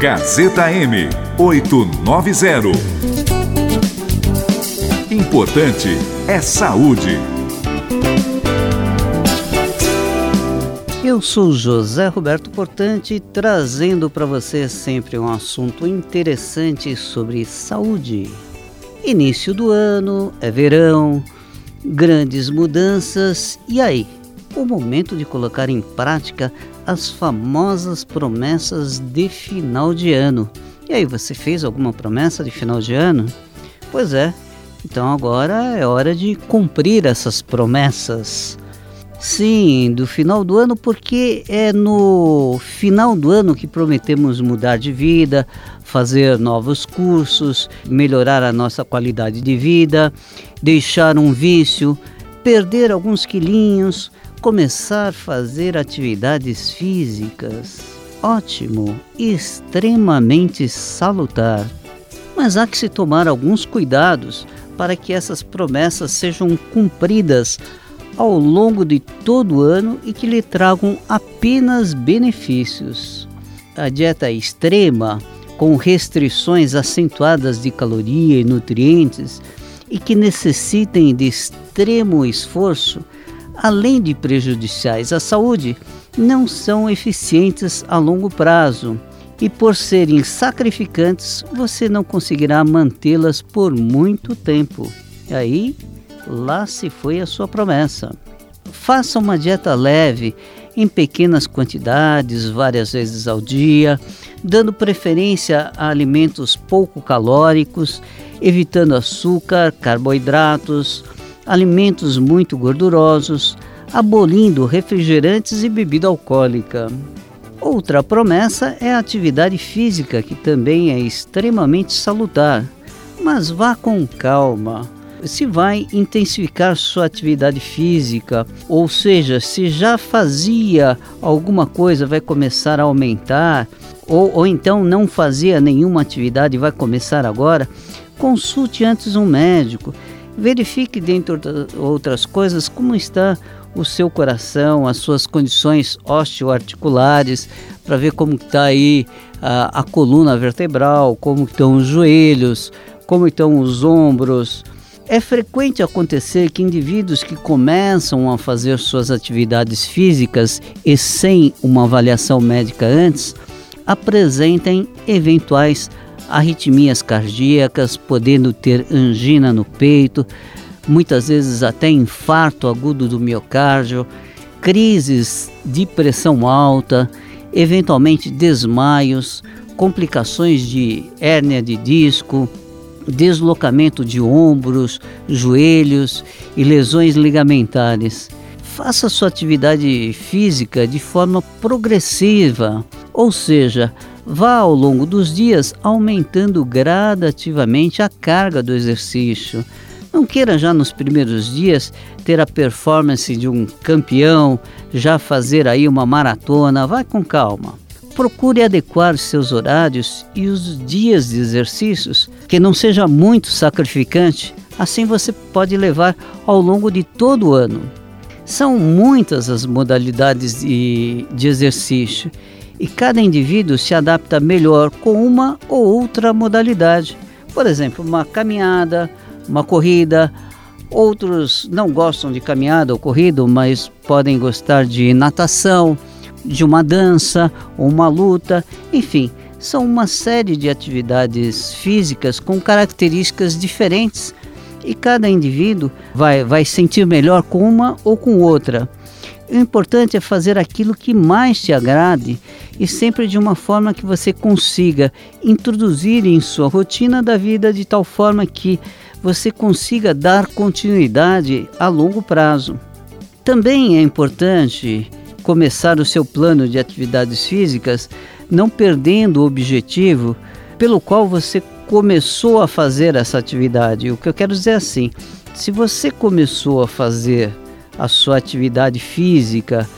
Gazeta M 890. Importante é saúde. Eu sou José Roberto Portante, trazendo para você sempre um assunto interessante sobre saúde. Início do ano, é verão, grandes mudanças, e aí? O momento de colocar em prática as famosas promessas de final de ano. E aí, você fez alguma promessa de final de ano? Pois é, então agora é hora de cumprir essas promessas. Sim, do final do ano, porque é no final do ano que prometemos mudar de vida, fazer novos cursos, melhorar a nossa qualidade de vida, deixar um vício, perder alguns quilinhos, começar a fazer atividades físicas. Ótimo, extremamente salutar. Mas há que se tomar alguns cuidados para que essas promessas sejam cumpridas ao longo de todo o ano e que lhe tragam apenas benefícios. A dieta extrema, com restrições acentuadas de caloria e nutrientes e que necessitem de extremo esforço, além de prejudiciais à saúde, não são eficientes a longo prazo e, por serem sacrificantes, você não conseguirá mantê-las por muito tempo. E aí lá se foi a sua promessa. Faça uma dieta leve, em pequenas quantidades, várias vezes ao dia, dando preferência a alimentos pouco calóricos, evitando açúcar, carboidratos, alimentos muito gordurosos, abolindo refrigerantes e bebida alcoólica. Outra promessa é a atividade física, que também é extremamente salutar. Mas vá com calma se vai intensificar sua atividade física, ou seja, se já fazia alguma coisa, vai começar a aumentar, ou, ou então não fazia nenhuma atividade e vai começar agora, consulte antes um médico. Verifique, dentre outras coisas, como está o seu coração, as suas condições osteoarticulares, para ver como está aí a, a coluna vertebral, como estão os joelhos, como estão os ombros, é frequente acontecer que indivíduos que começam a fazer suas atividades físicas e sem uma avaliação médica antes apresentem eventuais arritmias cardíacas, podendo ter angina no peito, muitas vezes até infarto agudo do miocárdio, crises de pressão alta, eventualmente desmaios, complicações de hérnia de disco, deslocamento de ombros, joelhos e lesões ligamentares. Faça sua atividade física de forma progressiva, ou seja, vá ao longo dos dias aumentando gradativamente a carga do exercício. Não queira já nos primeiros dias ter a performance de um campeão, já fazer aí uma maratona, vai com calma procure adequar seus horários e os dias de exercícios, que não seja muito sacrificante, assim você pode levar ao longo de todo o ano. São muitas as modalidades de, de exercício e cada indivíduo se adapta melhor com uma ou outra modalidade. Por exemplo, uma caminhada, uma corrida. Outros não gostam de caminhada ou corrida, mas podem gostar de natação de uma dança ou uma luta, enfim, são uma série de atividades físicas com características diferentes e cada indivíduo vai, vai sentir melhor com uma ou com outra. O importante é fazer aquilo que mais te agrade e sempre de uma forma que você consiga introduzir em sua rotina da vida de tal forma que você consiga dar continuidade a longo prazo. Também é importante começar o seu plano de atividades físicas, não perdendo o objetivo pelo qual você começou a fazer essa atividade. O que eu quero dizer é assim: se você começou a fazer a sua atividade física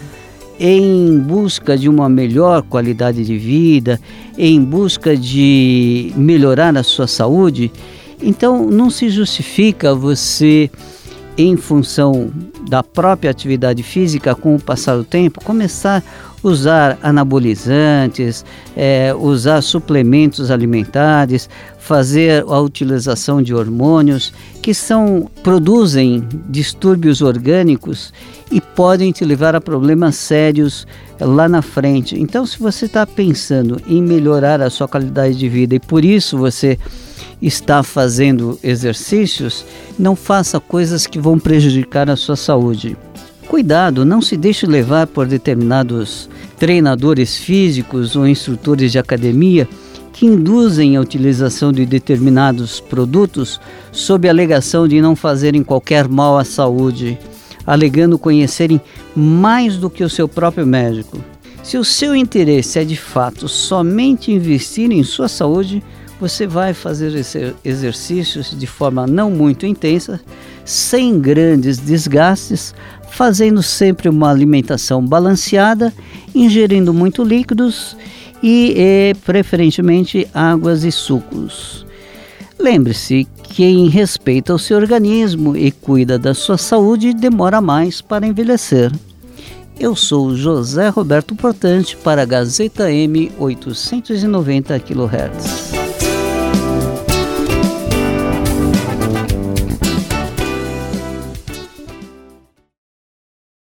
em busca de uma melhor qualidade de vida, em busca de melhorar a sua saúde, então não se justifica você em função da própria atividade física, com o passar do tempo, começar usar anabolizantes, é, usar suplementos alimentares, fazer a utilização de hormônios que são produzem distúrbios orgânicos e podem te levar a problemas sérios lá na frente. Então, se você está pensando em melhorar a sua qualidade de vida e por isso você está fazendo exercícios, não faça coisas que vão prejudicar a sua saúde. Cuidado, não se deixe levar por determinados treinadores físicos ou instrutores de academia que induzem a utilização de determinados produtos sob a alegação de não fazerem qualquer mal à saúde, alegando conhecerem mais do que o seu próprio médico. Se o seu interesse é de fato somente investir em sua saúde, você vai fazer exercícios de forma não muito intensa, sem grandes desgastes, fazendo sempre uma alimentação balanceada, ingerindo muito líquidos e, e preferentemente águas e sucos. Lembre-se, quem respeita o seu organismo e cuida da sua saúde demora mais para envelhecer. Eu sou José Roberto Portante para a Gazeta M 890 kHz.